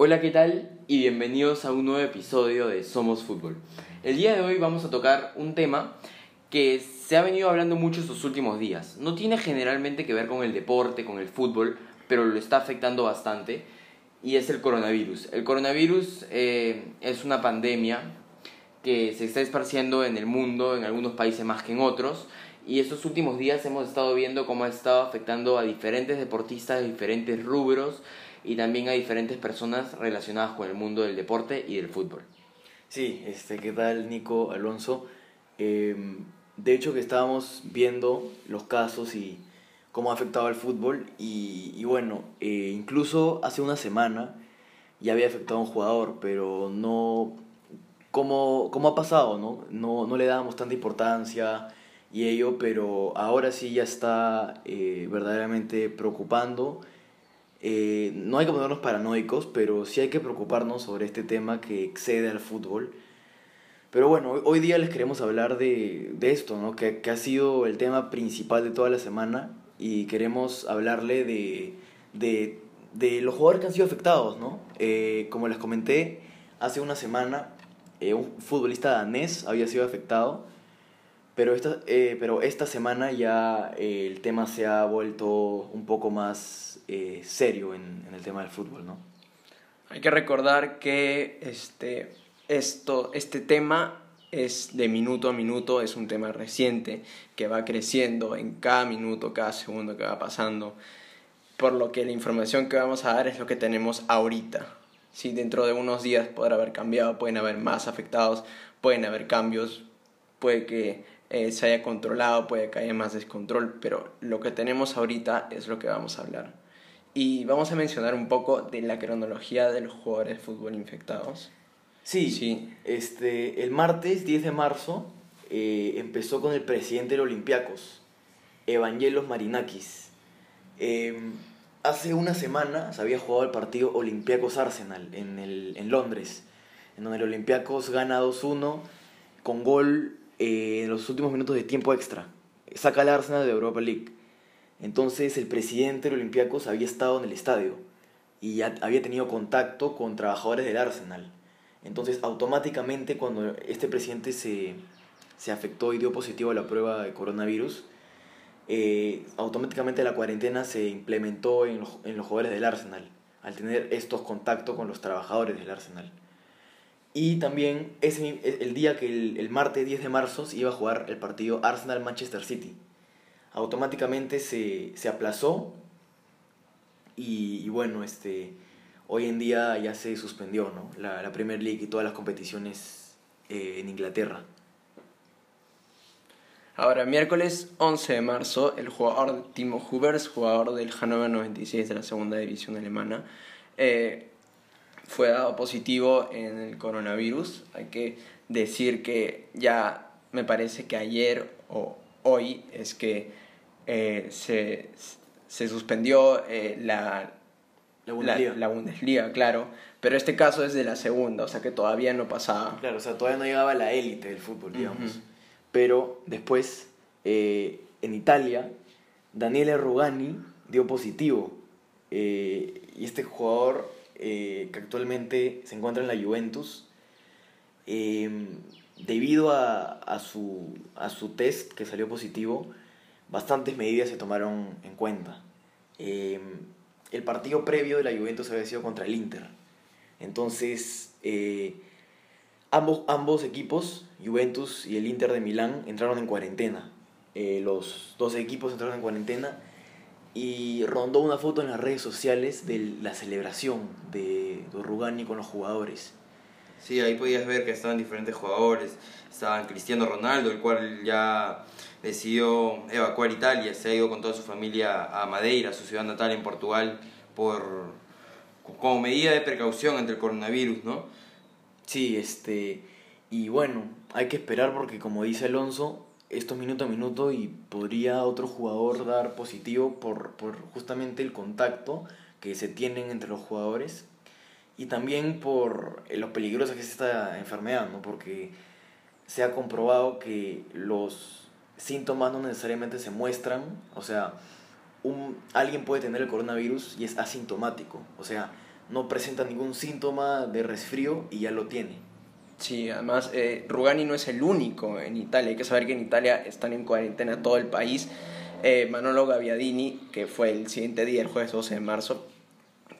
Hola, ¿qué tal? Y bienvenidos a un nuevo episodio de Somos Fútbol. El día de hoy vamos a tocar un tema que se ha venido hablando mucho estos últimos días. No tiene generalmente que ver con el deporte, con el fútbol, pero lo está afectando bastante y es el coronavirus. El coronavirus eh, es una pandemia que se está esparciendo en el mundo, en algunos países más que en otros, y estos últimos días hemos estado viendo cómo ha estado afectando a diferentes deportistas de diferentes rubros y también a diferentes personas relacionadas con el mundo del deporte y del fútbol. Sí, este, ¿qué tal Nico Alonso? Em, de hecho que estábamos viendo los casos y cómo ha afectado al fútbol y, y bueno, eh, incluso hace una semana ya había afectado a un jugador, pero no... ¿Cómo, cómo ha pasado? No? No, no le dábamos tanta importancia y ello, pero ahora sí ya está eh, verdaderamente preocupando eh, no hay que ponernos paranoicos, pero sí hay que preocuparnos sobre este tema que excede al fútbol. Pero bueno, hoy día les queremos hablar de, de esto, ¿no? que, que, ha sido el tema principal de toda la semana y queremos hablarle de, de, de los jugadores que han sido afectados. ¿no? Eh, como les comenté, hace una semana eh, un futbolista danés había sido afectado pero esta, eh, pero esta semana ya eh, el tema se ha vuelto un poco más eh, serio en, en, el tema del fútbol, ¿no? Hay que recordar que este, esto, este tema es de minuto a minuto, es un tema reciente que va creciendo en cada minuto, cada segundo que va pasando, por lo que la información que vamos a dar es lo que tenemos ahorita. Si dentro de unos días podrá haber cambiado, pueden haber más afectados, pueden haber cambios, puede que eh, se haya controlado, puede que haya más descontrol, pero lo que tenemos ahorita es lo que vamos a hablar. Y vamos a mencionar un poco de la cronología de los jugadores de fútbol infectados. Sí, sí. Este, el martes 10 de marzo eh, empezó con el presidente de los Olympiacos, Evangelos Marinakis. Eh, hace una semana se había jugado el partido Olympiacos Arsenal en, el, en Londres, en donde el Olympiacos gana 2-1 con gol eh, en los últimos minutos de tiempo extra. Saca al Arsenal de Europa League. Entonces el presidente del Olympiacos había estado en el estadio y ya había tenido contacto con trabajadores del Arsenal. Entonces automáticamente cuando este presidente se, se afectó y dio positivo a la prueba de coronavirus, eh, automáticamente la cuarentena se implementó en los, en los jugadores del Arsenal, al tener estos contactos con los trabajadores del Arsenal. Y también ese, el día que el, el, martes 10 de marzo se iba a jugar el partido Arsenal-Manchester City. Automáticamente se, se aplazó y, y, bueno, este, hoy en día ya se suspendió ¿no? la, la Premier League y todas las competiciones eh, en Inglaterra. Ahora, miércoles 11 de marzo, el jugador Timo Hubers, jugador del Hannover 96 de la segunda división alemana, eh, fue dado positivo en el coronavirus. Hay que decir que ya me parece que ayer o hoy es que eh, se, se, suspendió eh, la, la, Bundesliga. La, la, Bundesliga, claro. Pero este caso es de la segunda, o sea que todavía no pasaba. Claro, o sea, todavía no llegaba a la élite del fútbol, digamos. Uh -huh. Pero después, eh, en Italia, Daniele Rugani dio positivo. y este jugador eh, que actualmente se encuentra en la Juventus, eh, debido a, a, su, a su test que salió positivo, bastantes medidas se tomaron en cuenta. Eh, el partido previo de la Juventus había sido contra el Inter. Entonces, ambos, ambos equipos, Juventus y el Inter de Milán, entraron en cuarentena. los dos equipos entraron en cuarentena y rondó una foto en las redes sociales de la celebración de, de Rugani con los jugadores. Sí, ahí podías ver que estaban diferentes jugadores. Estaban Cristiano Ronaldo, el cual ya decidió evacuar Italia, se ha ido con toda su familia a Madeira, su ciudad natal en Portugal, por como medida de precaución ante el coronavirus, ¿no? Sí, este y bueno, hay que esperar porque como dice Alonso, esto minuto a minuto y podría otro jugador dar positivo por, por justamente el contacto que se tienen entre los jugadores y también por lo peligrosa que es esta enfermedad, ¿no? Porque se ha comprobado que los síntomas no necesariamente se muestran, o sea, un, alguien puede tener el coronavirus y es asintomático, o sea, no presenta ningún síntoma de resfrío y ya lo tiene. Sí, además eh, Rugani no es el único en Italia. Hay que saber que en Italia están en cuarentena todo el país. Eh, Manolo Gaviadini, que fue el siguiente día, el jueves 12 de marzo,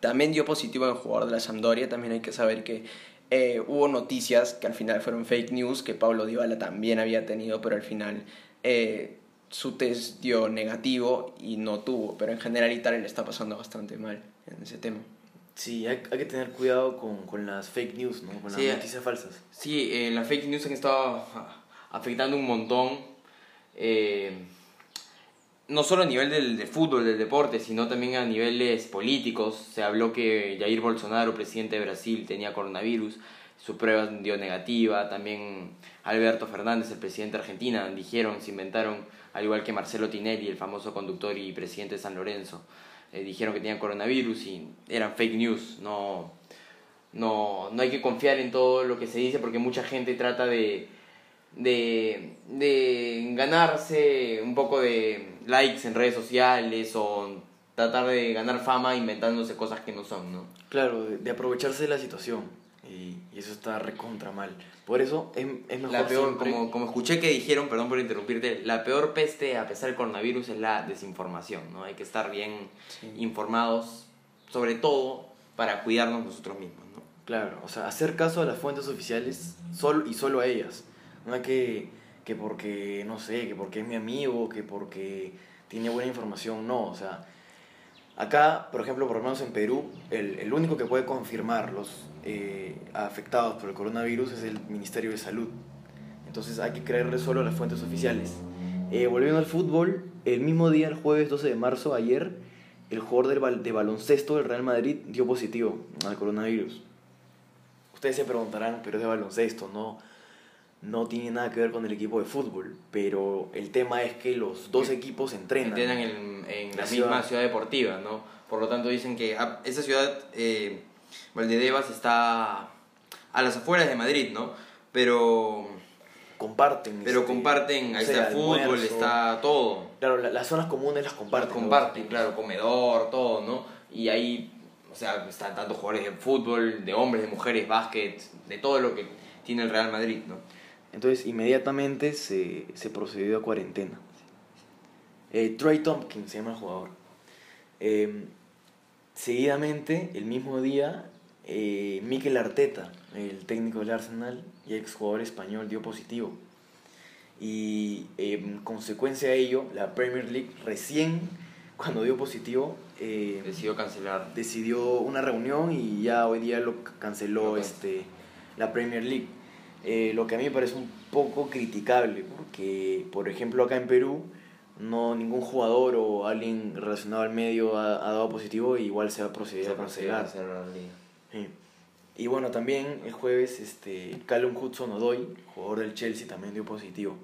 también dio positivo en el jugador de la Sampdoria. También hay que saber que eh, hubo noticias que al final fueron fake news, que Pablo Dybala también había tenido, pero al final eh, su test dio negativo y no tuvo. Pero en general Italia le está pasando bastante mal en ese tema. Sí, hay, hay que tener cuidado con, con las fake news, ¿no? Con Sí, las noticias falsas. Sí, eh, las fake news han estado ah, afectando un montón. eh, no solo a nivel del, del fútbol, del deporte, sino también a niveles políticos. Se habló que Jair Bolsonaro, presidente de Brasil, tenía coronavirus. Su prueba dio negativa. También Alberto Fernández, el presidente de Argentina, dijeron, se inventaron, al igual que Marcelo Tinelli, el famoso conductor y presidente de San Lorenzo, eh, dijeron que tenían coronavirus y eran fake news. No, no, no hay que confiar en todo lo que se dice porque mucha gente trata de, de, de ganarse un poco de likes en redes sociales o tratar de ganar fama inventándose cosas que no son, ¿no? Claro, de, aprovecharse de la situación. Y, y eso está recontra mal. Por eso es, es mejor La peor, siempre- como, como escuché que dijeron, perdón por interrumpirte, la peor peste a pesar del coronavirus es la desinformación, ¿no? Hay que estar bien informados, sobre todo para cuidarnos nosotros mismos, ¿no? Claro, o sea, hacer caso a las fuentes oficiales solo y solo a ellas. No es que, que porque, no sé, que porque es mi amigo, que porque tiene buena información, no, o sea, acá, por ejemplo, por lo menos en Perú, el, el único que puede confirmar los eh, afectados por el coronavirus es el Ministerio de Salud. Entonces hay que creerle solo a las fuentes oficiales. Eh, volviendo al fútbol, el mismo día, el jueves 12 de marzo, ayer, el jugador de baloncesto del Real Madrid dio positivo al coronavirus. Ustedes se preguntarán, pero es de baloncesto, no, no tiene nada que ver con el equipo de fútbol. Pero el tema es que los dos equipos entrenan. entrenan en, en la La misma ciudad. ciudad deportiva, ¿no? Por lo tanto dicen que ah, esa ciudad, eh, Valdedevas, está a las afueras de Madrid, ¿no? Pero, Comparten. pero este, comparten, ahí no sé, está el fútbol, almuerzo. está todo. Claro, la- las zonas comunes las comparten. ¿no? Comparten, claro, comedor, todo, ¿no? Y ahí, o sea, están tantos jugadores de fútbol, de hombres, de mujeres, básquet, de todo lo que tiene el Real Madrid, ¿no? Entonces inmediatamente se, se procedió a cuarentena. Eh, Trey Tompkins se llama el jugador. Eh, seguidamente, el mismo día, eh, Mikel Arteta, el técnico del Arsenal y ex jugador español, dio positivo. Y eh, en consecuencia de ello, la Premier League recién, cuando dio positivo, eh, Decidió cancelar. decidió una reunión y ya hoy día lo canceló este, la Premier League. Eh, lo que a mí me parece un poco criticable, porque, por ejemplo, acá en Perú, no ningún jugador o alguien relacionado al medio ha, ha dado positivo y igual se va a proceder Se a cancelar. cancelar la liga. Sí. Y bueno, también el jueves, este, Callum Hudson-Odoi, jugador del Chelsea, también dio positivo.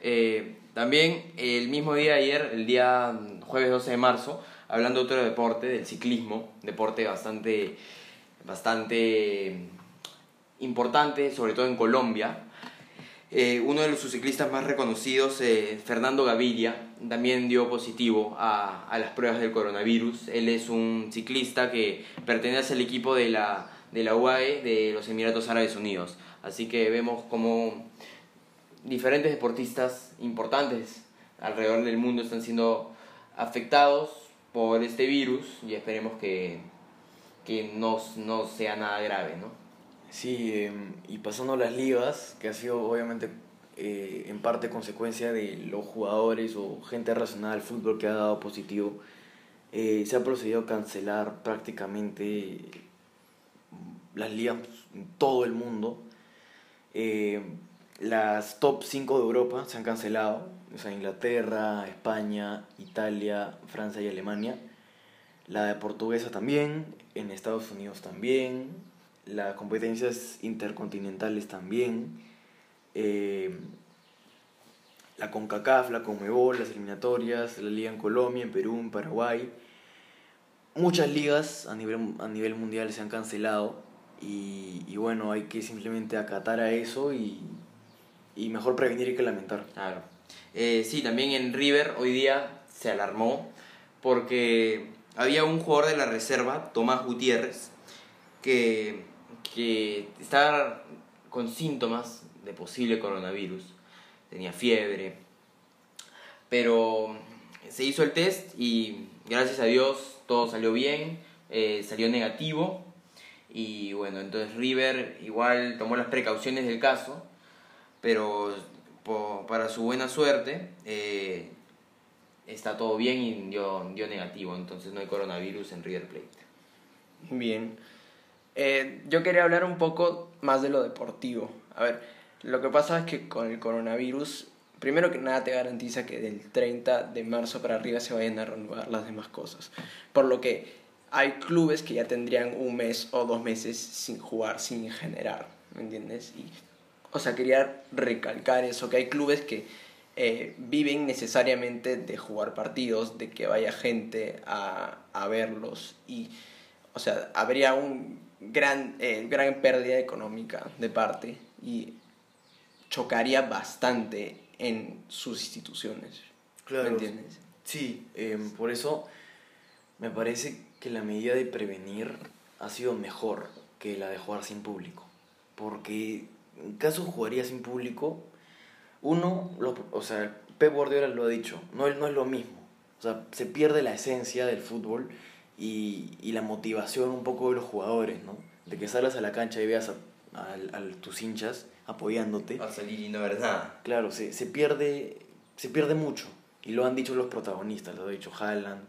Eh, también el mismo día de ayer, el día jueves 12 de marzo, hablando de otro deporte, del ciclismo, deporte bastante, bastante importante, sobre todo en Colombia. Eh, uno de sus ciclistas más reconocidos, eh, Fernando Gaviria, también dio positivo a, a las pruebas del coronavirus. Él es un ciclista que pertenece al equipo de la, de la UAE de los Emiratos Árabes Unidos. Así que vemos como diferentes deportistas importantes alrededor del mundo están siendo afectados por este virus y esperemos que, que no, no sea nada grave, ¿no? Sí, eh, y pasando a las ligas, que ha sido obviamente eh, en parte consecuencia de los jugadores o gente relacionada al fútbol que ha dado positivo, eh, se ha procedido a cancelar prácticamente las ligas en todo el mundo. Eh, las top 5 de Europa se han cancelado, o sea, Inglaterra, España, Italia, Francia y Alemania. La de portuguesa también, en Estados Unidos también, las competencias intercontinentales también, eh, la CONCACAF, la CONMEBOL, las eliminatorias, la liga en Colombia, en Perú, en Paraguay. Muchas ligas a nivel, a nivel mundial se han cancelado y, y bueno, hay que simplemente acatar a eso y, y mejor prevenir que lamentar. Claro. Eh, sí, también en River hoy día se alarmó porque había un jugador de la reserva, Tomás Gutiérrez, que, que estaba con síntomas de posible coronavirus. Tenía fiebre. Pero se hizo el test y gracias a Dios todo salió bien, eh, salió negativo. Y bueno, entonces River igual tomó las precauciones del caso, pero para su buena suerte eh, está todo bien y dio, dio negativo, entonces no hay coronavirus en River Plate. Bien. Eh, yo quería hablar un poco más de lo deportivo. A ver, lo que pasa es que con el coronavirus, primero que nada te garantiza que del 30 de marzo para arriba se vayan a renovar las demás cosas. Por lo que hay clubes que ya tendrían un mes o dos meses sin jugar, sin generar, ¿me entiendes? Y, o sea, quería recalcar eso, que hay clubes que eh, viven necesariamente de jugar partidos, de que vaya gente a, a verlos y, o sea, habría un gran, eh, gran pérdida económica de parte y chocaría bastante en sus instituciones. Claro. ¿Me entiendes? Sí, em, por eso me parece que la medida de prevenir ha sido mejor que la de jugar sin público. Porque en caso jugaría sin público, uno, o sea, Pep Guardiola lo ha dicho, no, no es lo mismo. O sea, se pierde la esencia del fútbol y, y la motivación un poco de los jugadores, ¿no? De que salgas a la cancha y veas a, a, tus hinchas apoyándote. A salir y no ver nada. Claro, se, se, pierde, se pierde mucho. Y lo han dicho los protagonistas, lo ha dicho Haaland.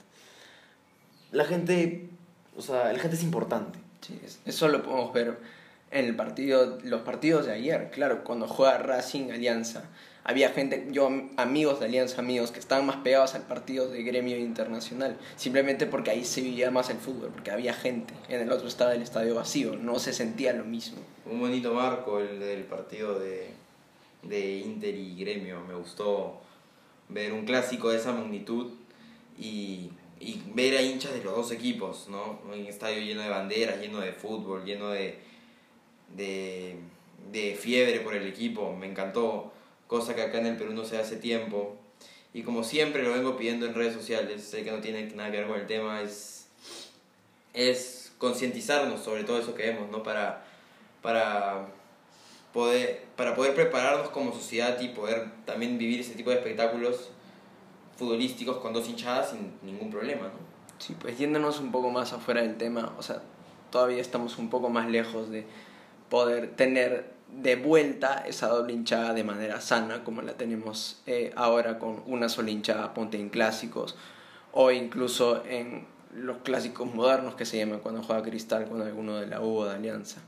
La gente, o sea, la gente es importante. Sí, eso lo podemos ver en el partido, los partidos de ayer, claro, cuando juega Racing Alianza había gente, yo amigos de Alianza, amigos que estaban más pegados al partido de gremio internacional, simplemente porque ahí se vivía más el fútbol, porque había gente, en el otro estaba el estadio vacío, no se sentía lo mismo. Un bonito marco el del partido de, de Inter y gremio, me gustó ver un clásico de esa magnitud y, y ver a hinchas de los dos equipos, ¿no? Un estadio lleno de banderas, lleno de fútbol, lleno de, de, de fiebre por el equipo, me encantó cosa que acá en el Perú no se hace tiempo. Y como siempre lo vengo pidiendo en redes sociales, sé que no tiene nada que ver con el tema, es, es concientizarnos sobre todo eso que vemos, ¿no? Para, para, poder, para poder prepararnos como sociedad y poder también vivir ese tipo de espectáculos futbolísticos con dos hinchadas sin ningún problema, ¿no? Sí, pues yéndonos un poco más afuera del tema, o sea, todavía estamos un poco más lejos de poder tener de vuelta esa doble hinchada de manera sana como la tenemos eh, ahora con una sola hinchada, ponte en clásicos o incluso en los clásicos modernos que se llaman cuando juega Cristal con alguno de la U o de Alianza.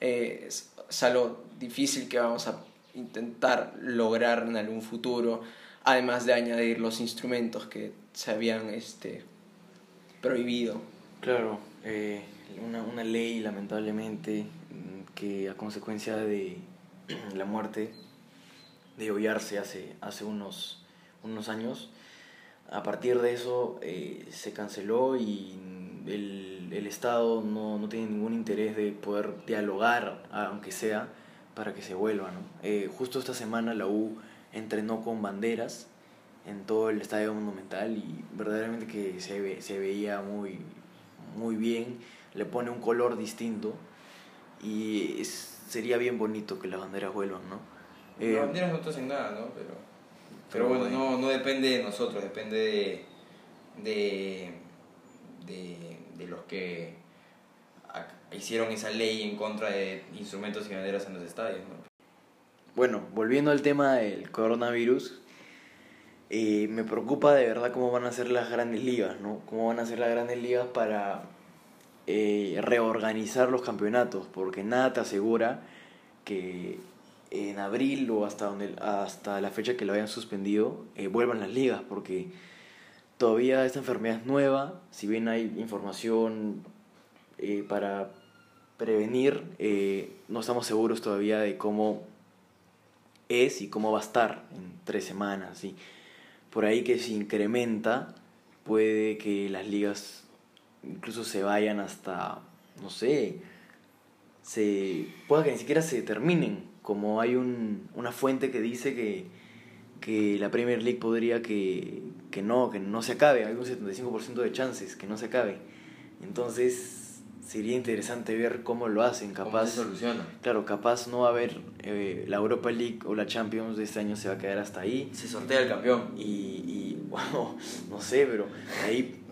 Eh, es, algo difícil que vamos a intentar lograr en algún futuro, además de añadir los instrumentos que se habían este, prohibido. Claro, eh, una, una ley lamentablemente que a consecuencia de la muerte de Ollarse hace, hace unos, unos años, a partir de eso eh, se canceló y el, el Estado no, no, tiene ningún interés de poder dialogar, aunque sea, para que se vuelva. ¿no? Eh, justo esta semana la U entrenó con banderas en todo el estadio monumental y verdaderamente que se, se veía muy, muy bien, le pone un color distinto y sería bien bonito que las banderas vuelvan, ¿no? las eh, banderas no te hacen nada, ¿no? Pero, pero bueno, no, no depende de nosotros, depende de, de, de, los que hicieron esa ley en contra de instrumentos y banderas en los estadios, ¿no? Bueno, volviendo al tema del coronavirus, eh, me preocupa de verdad cómo van a ser las grandes ligas, ¿no? Cómo van a ser las grandes ligas para eh, reorganizar los campeonatos, porque nada te asegura que en abril o hasta, donde, hasta la fecha que lo hayan suspendido eh, vuelvan las ligas, porque todavía esta enfermedad es nueva, si bien hay información eh, para prevenir, no estamos seguros todavía de cómo es y cómo va a estar en tres semanas. y Por ahí que si incrementa, puede que las ligas incluso se vayan hasta, no sé, se pueda que ni siquiera se terminen, como hay un, una fuente que dice que, que la Premier League podría que, que no, que no se acabe, hay un 75% de chances que no se acabe. Entonces sería interesante ver cómo lo hacen, ¿Cómo capaz. se soluciona? Claro, capaz no va a haber eh, la Europa League o la Champions de este año se va a quedar hasta ahí. Se sortea el campeón. Y, y bueno, no sé, pero ahí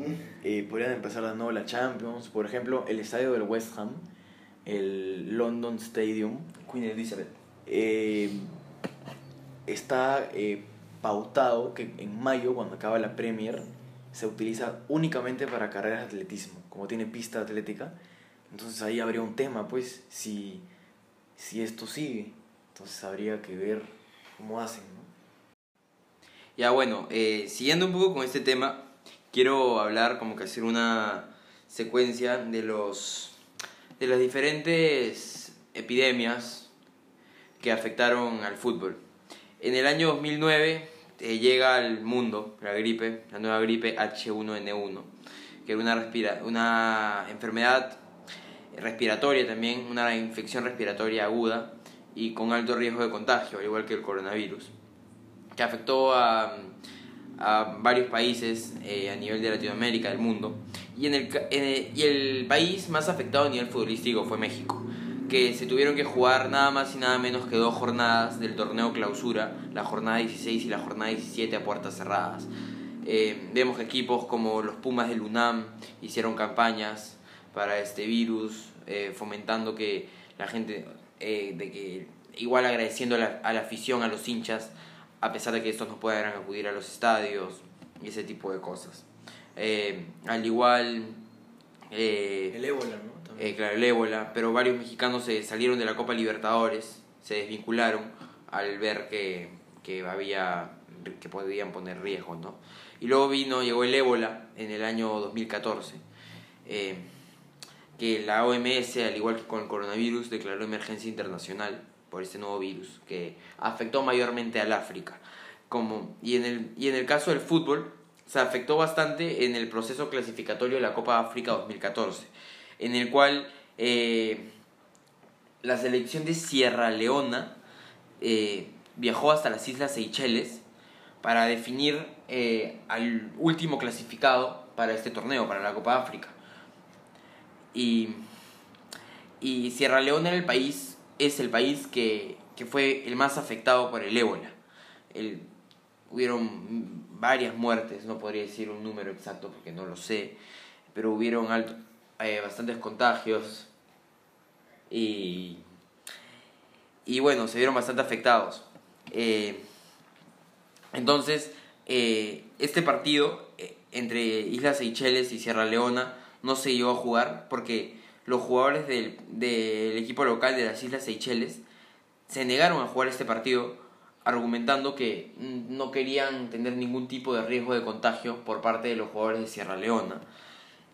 eh, podrían empezar de nuevo la Champions. Por ejemplo, el estadio del West Ham, el London Stadium, Queen Elizabeth. eh, está eh, pautado que en mayo, cuando acaba la Premier, se utiliza únicamente para carreras de atletismo, como tiene pista atlética. Entonces ahí habría un tema, pues, si, si esto sigue. Entonces habría que ver cómo hacen, ¿no? Ya bueno, eh, siguiendo un poco con este tema, quiero hablar como que hacer una secuencia de los de las diferentes epidemias que afectaron al fútbol. En el año 2009 eh, llega al mundo la gripe, la nueva gripe H1N1, que era una, respira una enfermedad respiratoria también, una infección respiratoria aguda y con alto riesgo de contagio, al igual que el coronavirus que afectó a, a varios países eh, a nivel de Latinoamérica, del mundo. Y, en el, y el país más afectado a nivel futbolístico fue México, que se tuvieron que jugar nada más y nada menos que dos jornadas del torneo clausura, la jornada 16 y la jornada 17 a puertas cerradas. Eh, vemos que equipos como los Pumas del UNAM hicieron campañas para este virus, eh, fomentando que la gente, de que igual agradeciendo a la afición, a los hinchas, a pesar de que estos no puedan acudir a los estadios y ese tipo de cosas. Eh, al igual, eh, El ébola, ¿no? También. eh, claro, el ébola, pero varios mexicanos se salieron de la Copa Libertadores, se desvincularon al ver que, que había que podían poner riesgo, ¿no? Y luego vino, llegó el ébola en el año 2014, eh, que la OMS, al igual que con el coronavirus, declaró emergencia internacional por este nuevo virus que afectó mayormente al África. Como, y, en el, y en el caso del fútbol, se afectó bastante en el proceso clasificatorio de la Copa África 2014, en el cual eh, la selección de Sierra Leona eh, viajó hasta las Islas Seychelles para definir eh, al último clasificado para este torneo, para la Copa África. Y, y Sierra Leona era el país, es el país que, que fue el más afectado por el ébola. Hubieron varias muertes, no podría decir un número exacto porque no lo sé, pero hubieron eh, bastantes contagios y, y bueno, se vieron bastante afectados. Eh, entonces, eh, este partido entre Islas Seychelles y Sierra Leona no se llegó a jugar porque los jugadores del, del equipo local de las Islas Seychelles se negaron a jugar este partido argumentando que no querían tener ningún tipo de riesgo de contagio por parte de los jugadores de Sierra Leona.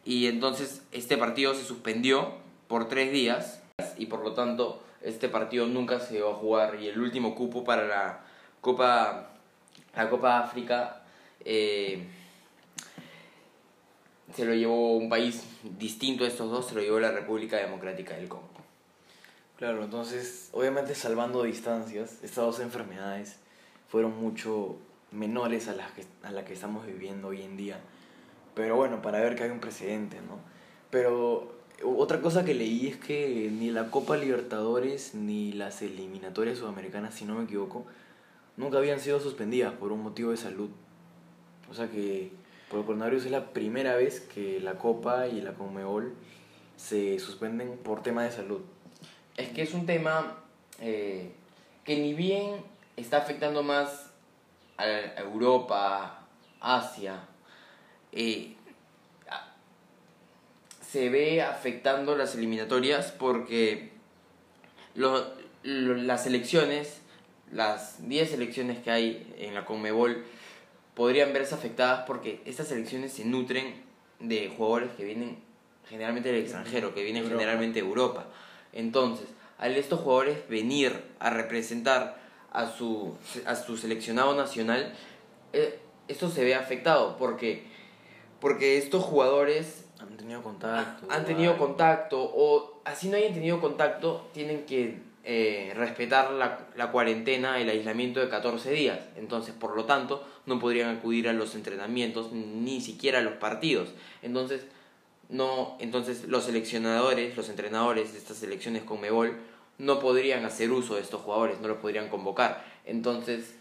Y entonces este partido se suspendió por tres días y por lo tanto este partido nunca se llegó a jugar y el último cupo para la Copa, la Copa África eh, se lo llevó un país distinto a estos dos, se lo llevó la República Democrática del Congo. Claro, entonces, obviamente salvando distancias, estas dos enfermedades fueron mucho menores a las que, a las que estamos viviendo hoy en día. Pero bueno, para ver que hay un precedente, ¿no? Pero otra cosa que leí es que ni la Copa Libertadores ni las eliminatorias sudamericanas, si no me equivoco, nunca habían sido suspendidas por un motivo de salud. O sea que por el coronavirus es la primera vez que la Copa y la Conmebol se suspenden por tema de salud. Es que es un tema eh, que ni bien está afectando más a Europa, Asia, eh, se ve afectando las eliminatorias porque lo- las selecciones, las 10 selecciones que hay en la Conmebol, podrían verse afectadas porque estas selecciones se nutren de jugadores que vienen generalmente del extranjero, que vienen Europa. generalmente de Europa. Entonces, al estos jugadores venir a representar a su, a su seleccionado nacional, eh, esto se ve afectado porque, porque estos jugadores Han tenido contacto. han tenido contacto o así no hayan tenido contacto, tienen que eh, respetar la, la cuarentena, el aislamiento de 14 días. Entonces, por lo tanto, no podrían acudir a los entrenamientos ni siquiera a los partidos. Entonces, no, entonces los seleccionadores, los entrenadores de estas selecciones con Mebol no podrían hacer uso de estos jugadores, no los podrían convocar. Entonces,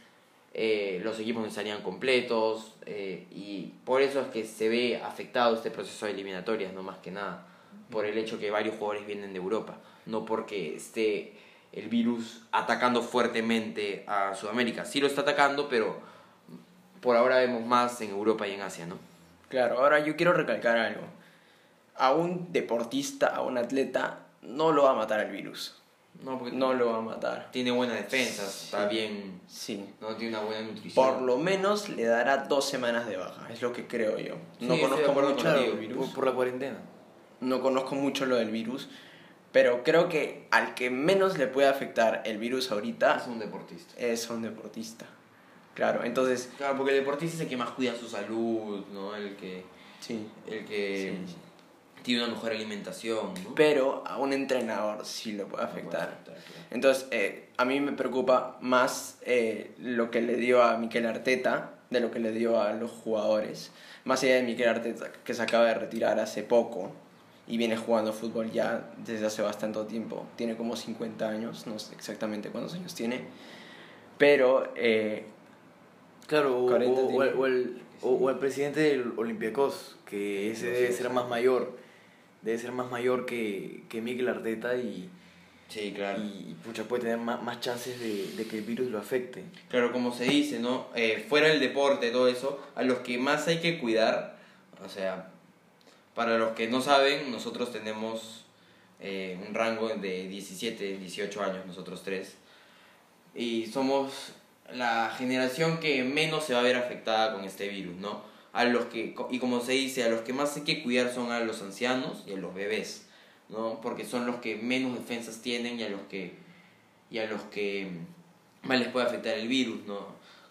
eh, los equipos no estarían completos eh, y por eso es que se ve afectado este proceso de eliminatorias, no más que nada, por el hecho que varios jugadores vienen de Europa, no porque esté el virus atacando fuertemente a Sudamérica. Sí lo está atacando, pero por ahora vemos más en Europa y en Asia, ¿no? Claro, ahora yo quiero recalcar algo. A un deportista, a un atleta, no lo va a matar el virus. No, porque No lo va a matar. tiene buenas defensas, está bien, Sí. no tiene una buena nutrición. Por lo menos le dará dos semanas de baja, es lo que creo yo. No conozco mucho lo del virus. por, por la cuarentena. No conozco mucho lo del virus. Pero creo que al que menos le puede afectar el virus ahorita es un deportista. es un deportista. Claro, entonces, Claro, porque el deportista es el que más cuida su salud, ¿no? El que, sí. el que Sí, sí. tiene una mejor alimentación, ¿no? Pero a un entrenador sí le puede afectar. Entonces, eh, a mí me preocupa más eh, lo que le dio a Miquel Arteta de lo que le dio a los jugadores. Más allá de Miquel Arteta, que se acaba de retirar hace poco y viene jugando fútbol ya desde hace bastante tiempo. Tiene como 50 años, no sé exactamente cuántos años tiene. Pero, eh, Claro, o, 40 o- el, o el- o- o el presidente del Olympiacos, que ese debe ser más mayor, debe ser más mayor que, que Miguel Arteta y, Sí, claro. y pucha, puede tener más, más chances de, de que el virus lo afecte. Claro, como se dice, ¿no? Eh, fuera del deporte, todo eso, a los que más hay que cuidar, o sea, para los que no saben, nosotros tenemos eh, un rango de 17, 18 años, nosotros tres, y somos la generación que menos se va a ver afectada con este virus, ¿no? A los que, y como se dice, a los que más hay que cuidar son a los ancianos y a los bebés, ¿no? Porque son los que menos defensas tienen y a los que, y a los que más les puede afectar el virus, ¿no?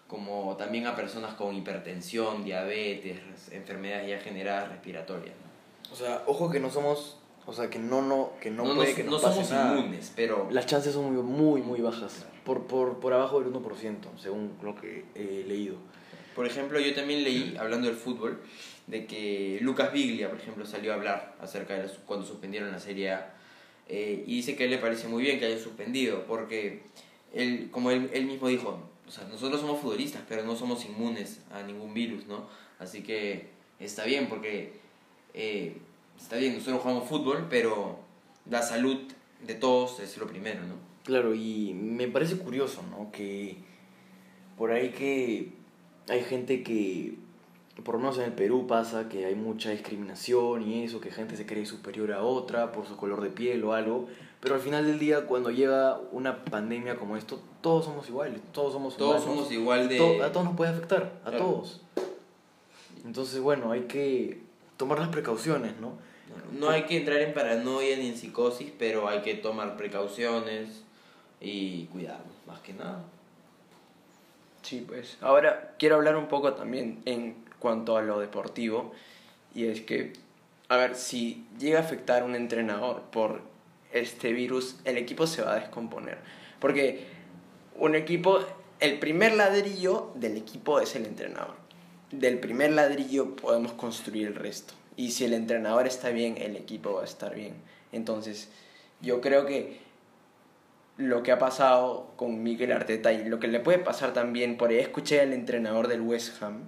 Como también a personas con hipertensión, diabetes, enfermedades ya generadas respiratorias, ¿no? O sea, ojo que no somos, o sea, que no, no, que no, puede que no nos pase somos nada. inmunes, pero... Las chances son muy, muy, muy bajas, por, por, por abajo del 1%, según lo que he leído. Por ejemplo, yo también leí, hablando del fútbol, de que Lucas Biglia, por ejemplo, salió a hablar acerca de cuando suspendieron la Serie A. eh, y dice que a él le parece muy bien que haya suspendido, porque él, como él, él mismo dijo, o sea, nosotros somos futbolistas, pero no somos inmunes a ningún virus, ¿no? Así que está bien, porque eh, está bien, nosotros jugamos fútbol, pero la salud de todos es lo primero, ¿no? Claro, y me parece curioso, ¿no? Que por ahí que hay gente que, por lo menos en el Perú pasa que hay mucha discriminación y eso, que gente se cree superior a otra por su color de piel o algo, pero al final del día cuando llega una pandemia como esto, todos somos iguales, todos somos Todos humanos, somos igual de... to- a todos nos puede afectar, a Claro. todos. Entonces, bueno, hay que tomar las precauciones, ¿no? No hay que entrar en paranoia ni en psicosis, pero hay que tomar precauciones y cuidarnos, más que nada. Sí, pues. Ahora quiero hablar un poco también en cuanto a lo deportivo. Y es que, a ver, si llega a afectar a un entrenador por este virus, el equipo se va a descomponer. Porque un equipo, el primer ladrillo del equipo es el entrenador. Del primer ladrillo podemos construir el resto. Y si el entrenador está bien, el equipo va a estar bien. Entonces, yo creo que lo que ha pasado con Miguel Arteta y lo que le puede pasar también, por ahí escuché al entrenador del West Ham,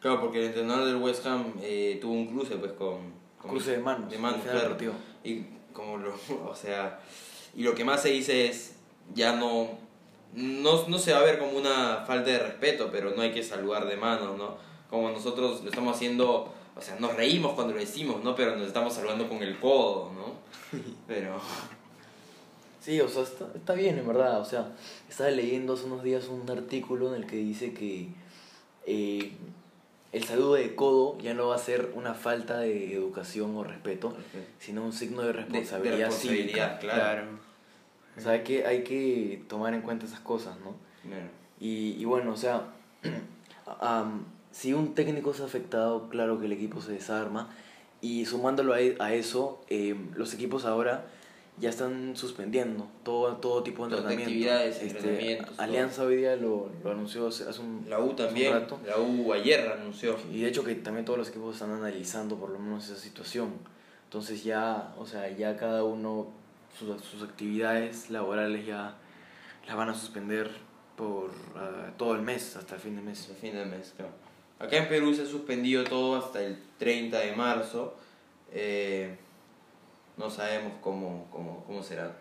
Claro, porque el entrenador del West Ham eh, tuvo un cruce pues con... con- Cruce de manos, De manos, claro. Y como lo... O sea... Y lo que más se dice es... Ya no... No, no se va a ver como una falta de respeto, pero no hay que saludar de mano, ¿no? Como nosotros lo estamos haciendo... O sea, nos reímos cuando lo decimos, ¿no? Pero nos estamos saludando con el codo, ¿no? Pero... Sí, o sea, está, está bien, en verdad. O sea, estaba leyendo hace unos días un artículo en el que dice que eh, el saludo de codo ya no va a ser una falta de educación o respeto, sino un signo de De, responsabilidad, de responsabilidad, cívica. claro. O sea, hay que, hay que tomar en cuenta esas cosas, ¿no? Claro. Y, y bueno, o sea, si un técnico es afectado, claro que el equipo se desarma. Y sumándolo a, e- a eso, em, los equipos ahora ya están suspendiendo todo, todo tipo de Todo, entrenamiento. actividades, Este, entrenamientos, Alianza hoy día lo, lo anunció hace un, La U también, rato. la U ayer anunció. Y de hecho que también todos los equipos están analizando por lo menos esa situación. Entonces ya, o sea, ya cada uno sus, sus actividades laborales ya las van a suspender por ah, todo el mes, hasta el fin de mes. hasta fin de mes, claro. Acá en Perú se ha suspendido todo hasta el 30 de marzo. Eh, no sabemos cómo, cómo, cómo será.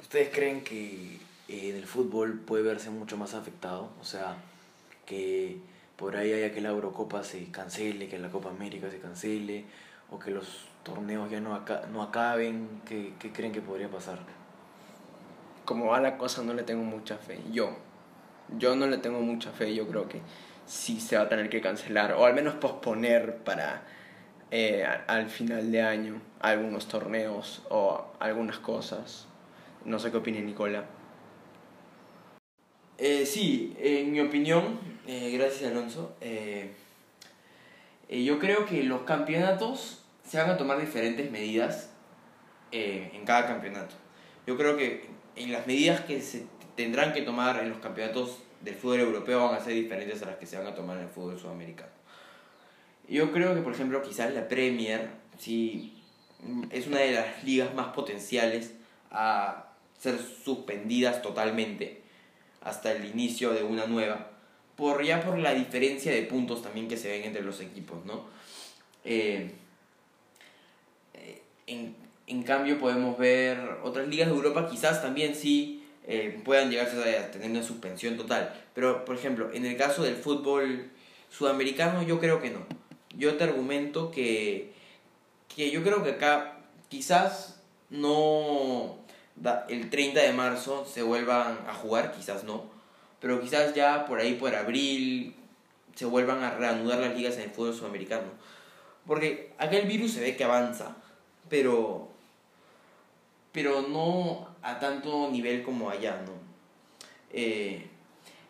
¿Ustedes creen que eh, en el fútbol puede verse mucho más afectado? O sea, que por ahí haya que la Eurocopa se cancele, que la Copa América se cancele, o que los torneos ya no, aca- no acaben. ¿Qué, ¿Qué creen que podría pasar? Como va la cosa, no le tengo mucha fe. Yo, yo no le tengo mucha fe. Yo creo que sí se va a tener que cancelar, o al menos posponer para eh, al final de año algunos torneos o algunas cosas. No sé qué opina Nicola. Eh, sí, en mi opinión, eh, gracias Alonso, eh, yo creo que los campeonatos se van a tomar diferentes medidas en cada campeonato. Yo creo que en las medidas que se tendrán que tomar en los campeonatos del fútbol europeo van a ser diferentes a las que se van a tomar en el fútbol sudamericano. Yo creo que, por ejemplo, quizás la Premier sí, es una de las ligas más potenciales a ser suspendidas totalmente hasta el inicio de una nueva, por ya por la diferencia de puntos también que se ven entre los equipos, ¿no? Eh, eh, en, en cambio podemos ver otras ligas de Europa quizás también sí eh, puedan llegarse a tener una suspensión total, pero por ejemplo, en el caso del fútbol sudamericano yo creo que no. Yo te argumento que, que yo creo que acá quizás no da- el 30 de marzo se vuelvan a jugar, quizás no, pero quizás ya por ahí por abril se vuelvan a reanudar las ligas en el fútbol sudamericano. Porque acá el virus se ve que avanza, pero pero no a tanto nivel como allá, ¿no? Eh,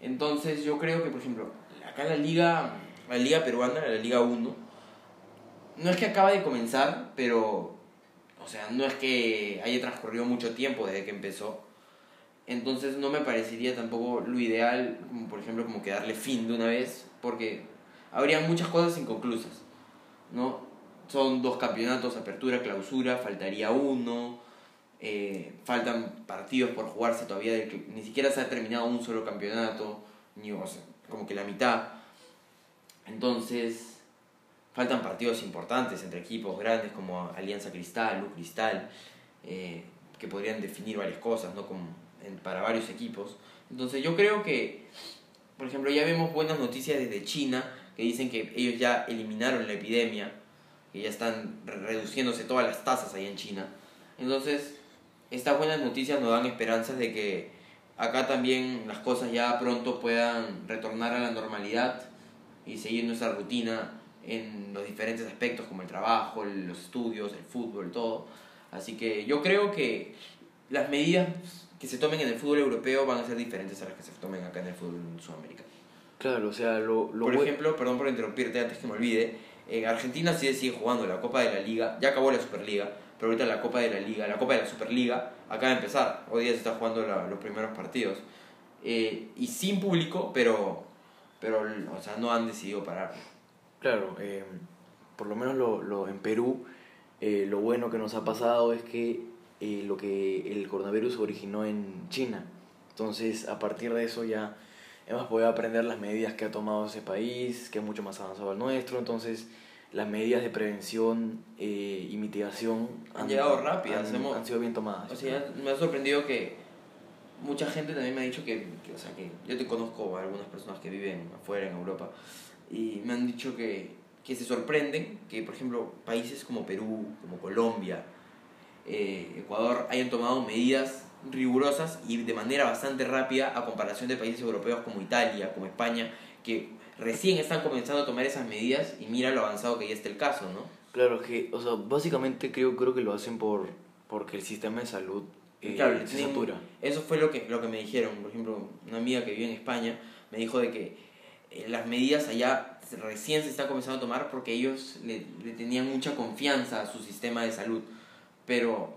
entonces yo creo que, por ejemplo, acá la liga, la liga peruana, la liga 1, no es que acaba de comenzar, pero, o sea, no es que haya transcurrido mucho tiempo desde que empezó. Entonces no me parecería tampoco lo ideal, por ejemplo, como que darle fin de una vez, porque habría muchas cosas inconclusas, ¿no? Son dos campeonatos, apertura, clausura, faltaría uno, eh, faltan partidos por jugarse todavía, ni siquiera se ha terminado un solo campeonato, ni, o sea, como que la mitad. Entonces, faltan partidos importantes entre equipos grandes como Alianza Cristal, Luz Cristal, eh, que podrían definir varias cosas, ¿no? Como para varios equipos. Entonces, yo creo que, por ejemplo, ya vemos buenas noticias desde China, que dicen que ellos ya eliminaron la epidemia, que ya están re- reduciéndose todas las tasas ahí en China. Entonces, estas buenas noticias nos dan esperanzas de que acá también las cosas ya pronto puedan retornar a la normalidad y seguir nuestra rutina en los diferentes aspectos como el trabajo, los estudios, el fútbol, todo. Así que yo creo que las medidas que se tomen en el fútbol europeo van a ser diferentes a las que se tomen acá en el fútbol sudamericano. Claro, o sea, lo, lo Por ejemplo, perdón por interrumpirte antes que me olvide, en Argentina sí se sigue jugando la Copa de la Liga, ya acabó la Superliga, pero ahorita la Copa de la Liga, la Copa de la Superliga acaba de empezar, hoy día se está jugando la- los primeros partidos, Eh, y sin público, pero, pero o sea, no han decidido parar. Claro, eh, por lo menos lo, lo, en Perú, eh, lo bueno que nos ha pasado es que eh, lo que el coronavirus originó en China. Entonces, a partir de eso ya hemos podido aprender las medidas que ha tomado ese país, que es mucho más avanzado al nuestro. Entonces, las medidas de prevención eh, y mitigación Han llegado rápidas, han, hemos- han sido bien tomadas. O sea, me ha sorprendido que mucha gente también me ha dicho que, que, o sea, que yo te conozco a algunas personas que viven afuera en Europa y me han dicho que, que se sorprenden que, por ejemplo, países como Perú, como Colombia, eh, Ecuador hayan tomado medidas rigurosas y de manera bastante rápida a comparación de países europeos como Italia, como España, que recién están comenzando a tomar esas medidas y mira lo avanzado que ya está el caso, ¿no? Claro, que, o sea, básicamente creo, creo que lo hacen por porque el sistema de salud eh, Claro, se tienen- satura. Eso fue lo que, lo que me dijeron. Por ejemplo, una amiga que vive en España me dijo de que eh, las medidas allá recién se están comenzando a tomar porque ellos le, le tenían mucha confianza a su sistema de salud. Pero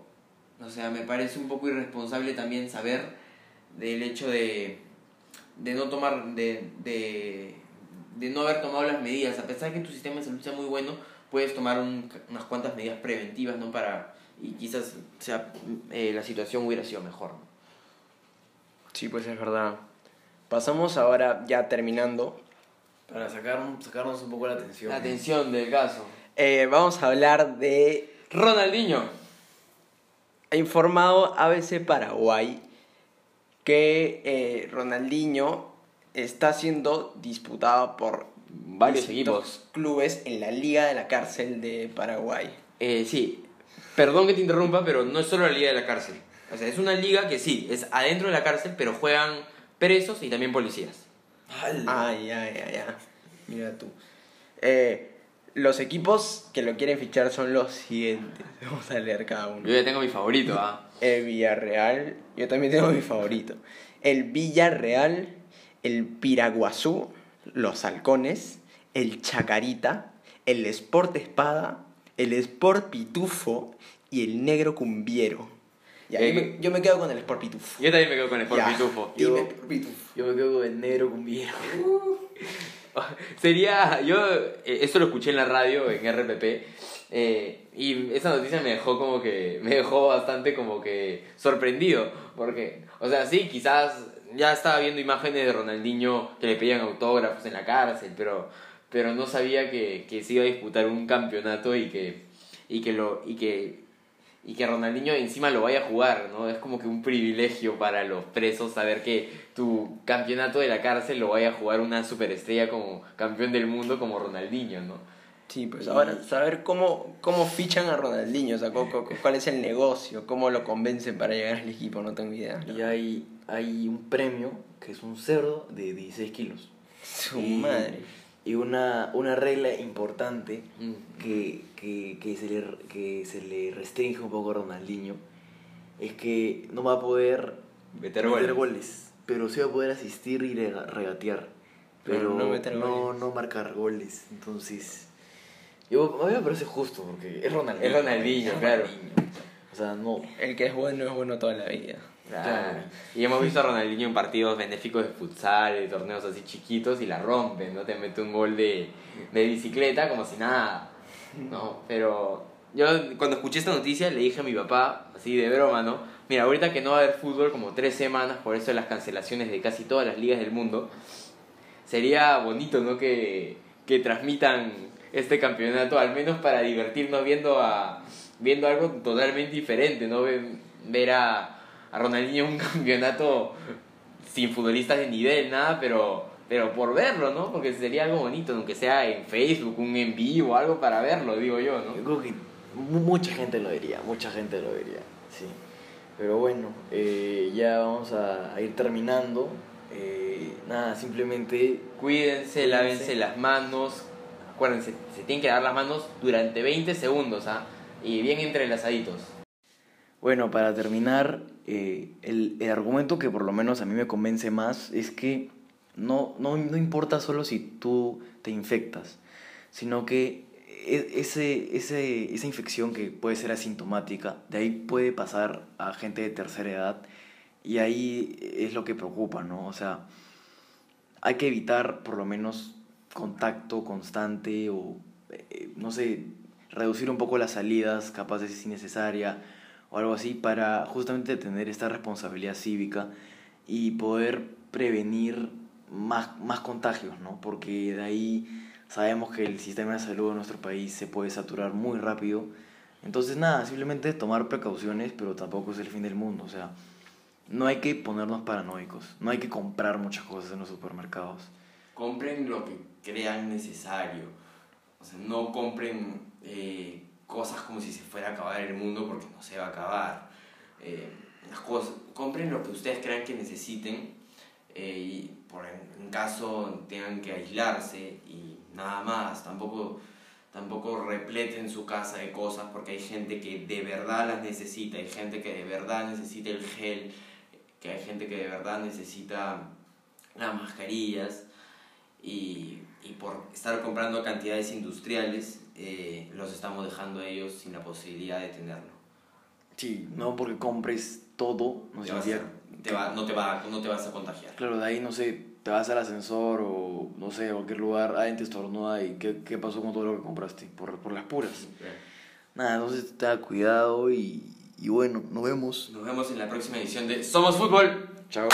O sea, me parece un poco irresponsable también saber del hecho de, de no tomar, de, de, de no haber tomado las medidas. A pesar de que tu sistema de salud sea muy bueno, puedes tomar un- unas cuantas medidas preventivas, ¿no? Para, y quizás sea, eh, la situación hubiera sido mejor. ¿no? Sí, pues es verdad. Pasamos ahora, ya terminando, Para sacar, sacarnos un poco la atención. La atención del caso. eh, vamos a hablar de... Ronaldinho. Ha informado ABC Paraguay que eh, Ronaldinho está siendo disputado por Varios equipos. clubes en la Liga de la Cárcel de Paraguay. Eh, sí, perdón que te interrumpa, pero no es solo la liga de la cárcel. O sea, es una liga que sí, es adentro de la cárcel, pero juegan presos y también policías. Ay, ay, ay, ay. Mira tú. Eh, los equipos que lo quieren fichar son los siguientes. Vamos a leer cada uno. Yo ya tengo mi favorito, ¿ah? El Villarreal, yo también tengo mi favorito. El Villarreal, el Piraguazú, los Halcones, el Chacarita, el Sport Espada, el Sport Pitufo y el Negro Cumbiero. Ya, Eh, yo, me, yo me quedo con el Sport Pitufo. Yo también me quedo con el Sport Ya, Pitufo. dime, Yo- Sport Pitufo. Yo me quedo con el negro cumbiero. Sería, yo eh, esto lo escuché en la radio, en RPP, eh, y esa noticia me dejó como que, me dejó bastante como que sorprendido, porque, o sea, sí, quizás ya estaba viendo imágenes de Ronaldinho que le pedían autógrafos en la cárcel, pero, pero no sabía que, que se iba a disputar un campeonato y que, y que lo, y que, y que Ronaldinho encima lo vaya a jugar, ¿no? Es como que un privilegio para los presos saber que tu campeonato de la cárcel lo vaya a jugar una superestrella como campeón del mundo como Ronaldinho, ¿no? Sí, pues ahora saber cómo, cómo fichan a Ronaldinho, o sea, cu- cu- cuál es el negocio, cómo lo convencen para llegar al equipo, no tengo idea. Y hay, hay un premio que es un cerdo de 16 kilos. Su Y- madre. Y una, una regla importante Mm. que, que, que, se le, que se le restringe un poco a Ronaldinho es que no va a poder Meter meter goles. goles, pero sí va a poder asistir y rega- regatear, Pero pero no no, meter no, goles. marcar goles. Entonces, yo, a mí me parece justo porque es Ronaldinho. Es Ronaldinho, claro. O sea, no. El que es bueno es bueno toda la vida. Claro. Y hemos visto a Ronaldinho en partidos benéficos de futsal, de torneos así chiquitos y la rompe, ¿no? Te mete un gol de, de bicicleta como si nada, ¿no? Pero yo cuando escuché esta noticia le dije a mi papá, así de broma, ¿no? Mira, ahorita que no va a haber fútbol como tres semanas por eso las cancelaciones de casi todas las ligas del mundo, sería bonito, ¿no? Que, que transmitan este campeonato, al menos para divertirnos viendo a viendo algo totalmente diferente, ¿no? Ver a, a Ronaldinho un campeonato sin futbolistas de nivel, nada, pero, pero por verlo, ¿no? Porque sería algo bonito, aunque sea en Facebook, un en vivo, algo para verlo, digo yo, Yo ¿no? creo que mu- mucha gente lo diría, mucha gente lo diría, sí. Pero bueno, eh, ya vamos a, a ir terminando. Eh, nada, simplemente Cuídense, lávense las manos, acuérdense, se tienen que lavar las manos durante 20 segundos, ¿ah? Y bien entrelazaditos. Bueno, para terminar, eh, el, el argumento que por lo menos a mí me convence más es que no, no, no importa solo si tú te infectas, sino que e- ese, ese, esa infección que puede ser asintomática, de ahí puede pasar a gente de tercera edad y ahí es lo que preocupa, ¿no? O sea, hay que evitar por lo menos contacto constante o, eh, no sé, reducir un poco las salidas, capaz es innecesaria o algo así, para justamente tener esta responsabilidad cívica y poder prevenir más, más contagios, ¿no? Porque de ahí sabemos que el sistema de salud de nuestro país se puede saturar muy rápido. Entonces, nada, simplemente tomar precauciones, pero tampoco es el fin del mundo, o sea, no hay que ponernos paranoicos, no hay que comprar muchas cosas en los supermercados. compren lo que crean necesario. O sea, no compren eh, cosas como si se fuera a acabar el mundo porque no se va a acabar. Eh, las cosas, compren lo que ustedes crean que necesiten eh, y por en, caso tengan que aislarse y nada más. Tampoco, tampoco repleten su casa de cosas porque hay gente que de verdad las necesita, hay gente que de verdad necesita el gel, que hay gente que de verdad necesita las mascarillas y, y por estar comprando cantidades industriales eh, los estamos dejando a ellos sin la posibilidad de tenerlo. Sí, no porque compres todo, no Te vas a- te va- no, te va, no te vas a contagiar. Claro, de ahí, no sé, te vas al ascensor o, no sé, a cualquier lugar, alguien te estornuda y ¿qué, qué pasó con todo lo que compraste? Por, por las puras. Nada, entonces te da cuidado y, y bueno, nos vemos. Nos vemos en la próxima edición de Somos Fútbol. Chao.